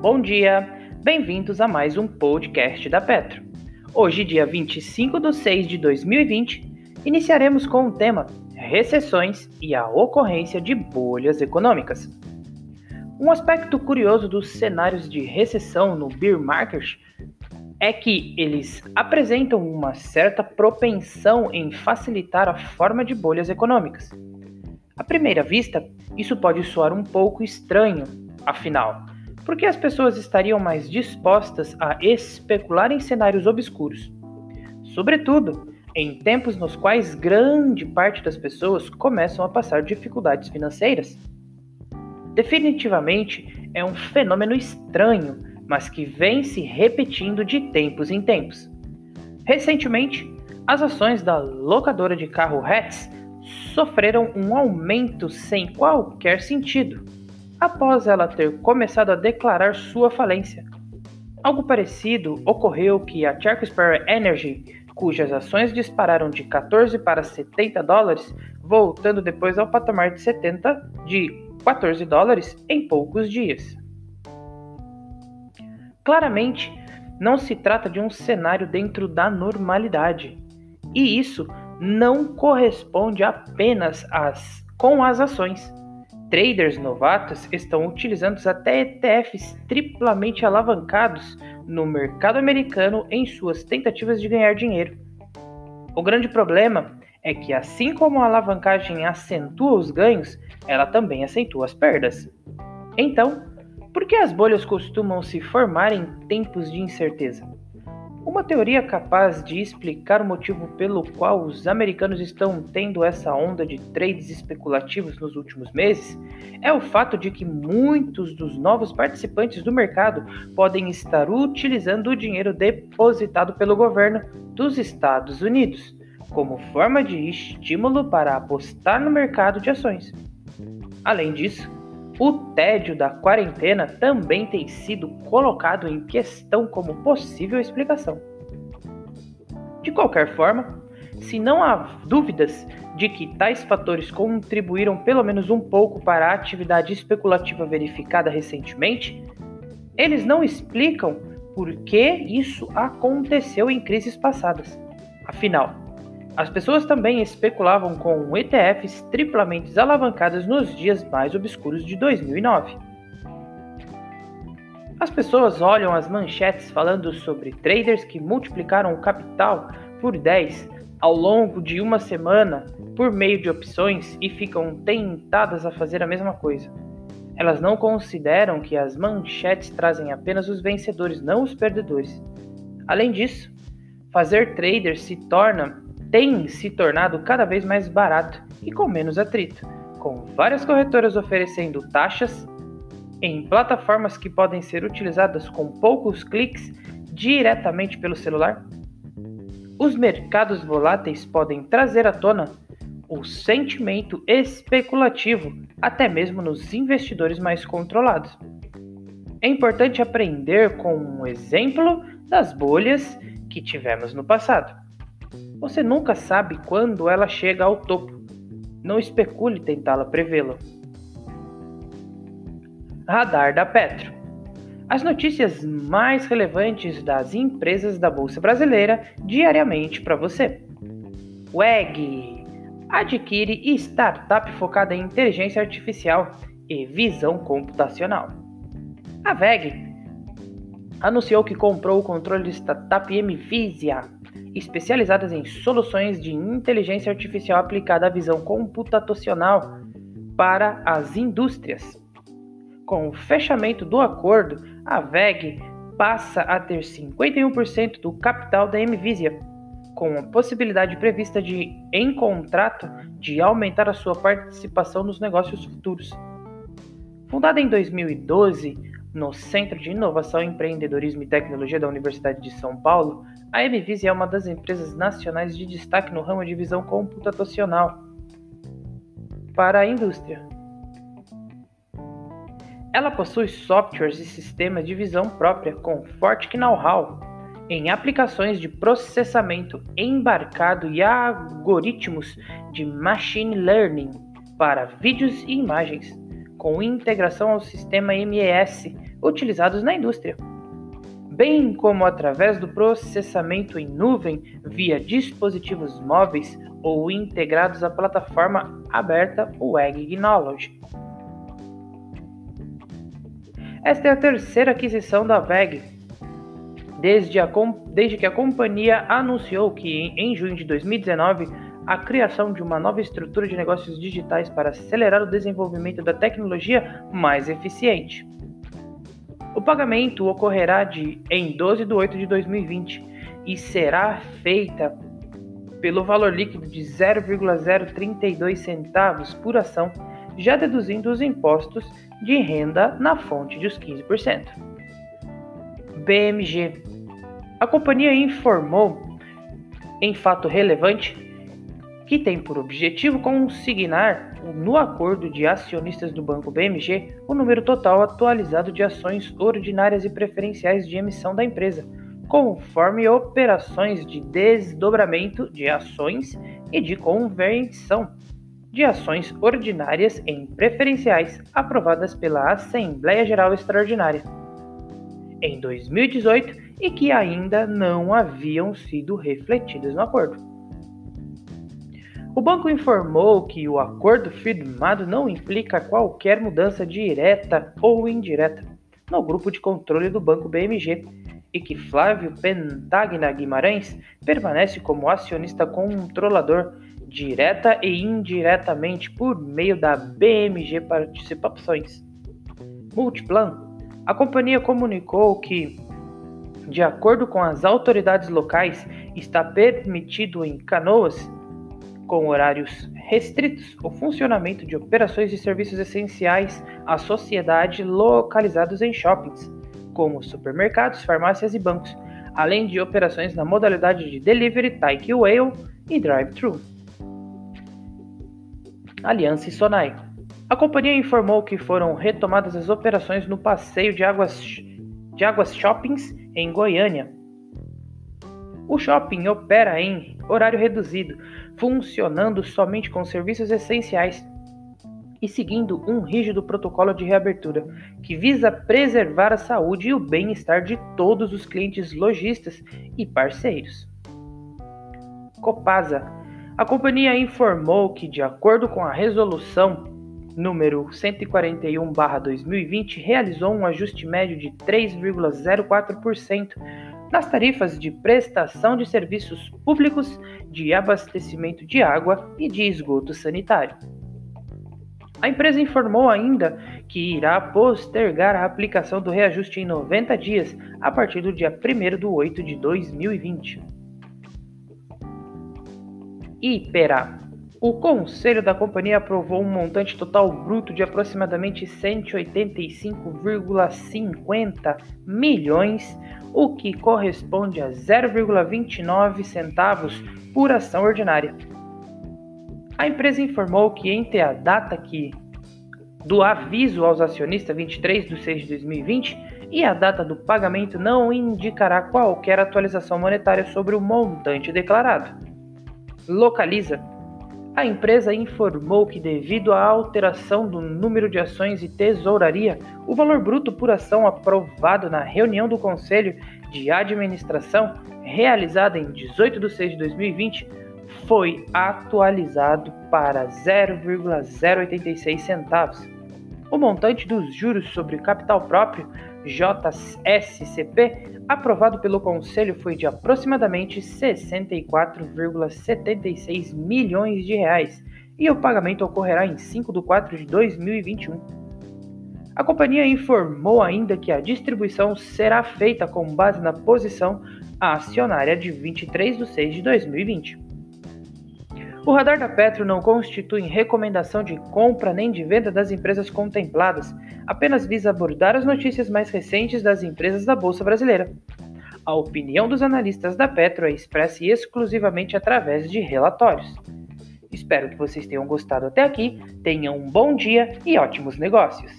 Bom dia, bem-vindos a mais um podcast da Petro. Hoje, dia 25 de 6 de 2020, iniciaremos com o tema recessões e a ocorrência de bolhas econômicas. Um aspecto curioso dos cenários de recessão no bear market é que eles apresentam uma certa propensão em facilitar a forma de bolhas econômicas. À primeira vista, isso pode soar um pouco estranho, afinal, porque as pessoas estariam mais dispostas a especular em cenários obscuros. Sobretudo, em tempos nos quais grande parte das pessoas começam a passar dificuldades financeiras. Definitivamente é um fenômeno estranho, mas que vem se repetindo de tempos em tempos. Recentemente, as ações da locadora de carro Hertz sofreram um aumento sem qualquer sentido, após ela ter começado a declarar sua falência. Algo parecido ocorreu que a Sparrow Energy, cujas ações dispararam de 14 para 70 dólares, voltando depois ao patamar de 70 de 14 dólares em poucos dias. Claramente, não se trata de um cenário dentro da normalidade, e isso não corresponde apenas às, com as ações. Traders novatos estão utilizando até ETFs triplamente alavancados no mercado americano em suas tentativas de ganhar dinheiro. O grande problema é que, assim como a alavancagem acentua os ganhos, ela também acentua as perdas. Então, por que as bolhas costumam se formar em tempos de incerteza? Uma teoria capaz de explicar o motivo pelo qual os americanos estão tendo essa onda de trades especulativos nos últimos meses é o fato de que muitos dos novos participantes do mercado podem estar utilizando o dinheiro depositado pelo governo dos Estados Unidos como forma de estímulo para apostar no mercado de ações. Além disso, o tédio da quarentena também tem sido colocado em questão como possível explicação. De qualquer forma, se não há dúvidas de que tais fatores contribuíram pelo menos um pouco para a atividade especulativa verificada recentemente, eles não explicam por que isso aconteceu em crises passadas. Afinal, as pessoas também especulavam com ETFs triplamente alavancados nos dias mais obscuros de 2009. As pessoas olham as manchetes falando sobre traders que multiplicaram o capital por 10 ao longo de uma semana por meio de opções e ficam tentadas a fazer a mesma coisa. Elas não consideram que as manchetes trazem apenas os vencedores, não os perdedores. Além disso, fazer trader se torna tem se tornado cada vez mais barato e com menos atrito, com várias corretoras oferecendo taxas em plataformas que podem ser utilizadas com poucos cliques diretamente pelo celular. Os mercados voláteis podem trazer à tona o sentimento especulativo, até mesmo nos investidores mais controlados. É importante aprender com um exemplo das bolhas que tivemos no passado. Você nunca sabe quando ela chega ao topo. Não especule tentá-la prevê-la. Radar da Petro. As notícias mais relevantes das empresas da Bolsa Brasileira diariamente para você. WEG adquire startup focada em inteligência artificial e visão computacional. A VEG anunciou que comprou o controle de startup Mvisia especializadas em soluções de inteligência artificial aplicada à visão computacional para as indústrias. Com o fechamento do acordo, a VEG passa a ter 51% do capital da Nvidia, com a possibilidade prevista de, em contrato, de aumentar a sua participação nos negócios futuros. Fundada em 2012 no Centro de Inovação, Empreendedorismo e Tecnologia da Universidade de São Paulo, a MVise é uma das empresas nacionais de destaque no ramo de visão computacional para a indústria. Ela possui softwares e sistemas de visão própria com forte know-how em aplicações de processamento embarcado e algoritmos de machine learning para vídeos e imagens, com integração ao sistema MES utilizados na indústria, bem como através do processamento em nuvem via dispositivos móveis ou integrados à plataforma aberta WEG. Esta é a terceira aquisição da VEG, desde, a, desde que a companhia anunciou que, em junho de 2019, a criação de uma nova estrutura de negócios digitais para acelerar o desenvolvimento da tecnologia mais eficiente. O pagamento ocorrerá de, em 12 de 8 de 2020 e será feita pelo valor líquido de 0,032 centavos por ação, já deduzindo os impostos de renda na fonte dos 15%. BMG. A companhia informou, em fato relevante, que tem por objetivo consignar no acordo de acionistas do Banco BMG o número total atualizado de ações ordinárias e preferenciais de emissão da empresa, conforme operações de desdobramento de ações e de conversão de ações ordinárias em preferenciais aprovadas pela Assembleia Geral Extraordinária em 2018 e que ainda não haviam sido refletidas no acordo. O banco informou que o acordo firmado não implica qualquer mudança direta ou indireta no grupo de controle do Banco BMG e que Flávio Pentagna Guimarães permanece como acionista controlador direta e indiretamente por meio da BMG Participações. Multiplan, a companhia comunicou que, de acordo com as autoridades locais, está permitido em Canoas com horários restritos, o funcionamento de operações de serviços essenciais à sociedade localizados em shoppings, como supermercados, farmácias e bancos, além de operações na modalidade de delivery, takeaway e drive-thru. Aliança e Sonai. A companhia informou que foram retomadas as operações no passeio de águas, de águas shoppings em Goiânia. O shopping opera em horário reduzido, funcionando somente com serviços essenciais e seguindo um rígido protocolo de reabertura que visa preservar a saúde e o bem-estar de todos os clientes lojistas e parceiros. Copasa. A companhia informou que, de acordo com a resolução número 141/2020, realizou um ajuste médio de 3,04% nas tarifas de prestação de serviços públicos de abastecimento de água e de esgoto sanitário. A empresa informou ainda que irá postergar a aplicação do reajuste em 90 dias a partir do dia 1 de 8 de 2020. Ipera. O conselho da companhia aprovou um montante total bruto de aproximadamente 185,50 milhões o que corresponde a 0,29 centavos por ação ordinária. A empresa informou que entre a data que do aviso aos acionistas 23 de 6 de 2020 e a data do pagamento não indicará qualquer atualização monetária sobre o montante declarado. Localiza a empresa informou que, devido à alteração do número de ações e tesouraria, o valor bruto por ação aprovado na reunião do Conselho de Administração, realizada em 18 de 6 de 2020, foi atualizado para 0,086 centavos. O montante dos juros sobre capital próprio, JSCP, aprovado pelo Conselho foi de aproximadamente 64,76 milhões de reais e o pagamento ocorrerá em 5 de 4 de 2021. A companhia informou ainda que a distribuição será feita com base na posição acionária de 23 de 6 de 2020. O radar da Petro não constitui recomendação de compra nem de venda das empresas contempladas, apenas visa abordar as notícias mais recentes das empresas da Bolsa Brasileira. A opinião dos analistas da Petro é expressa exclusivamente através de relatórios. Espero que vocês tenham gostado até aqui, tenham um bom dia e ótimos negócios!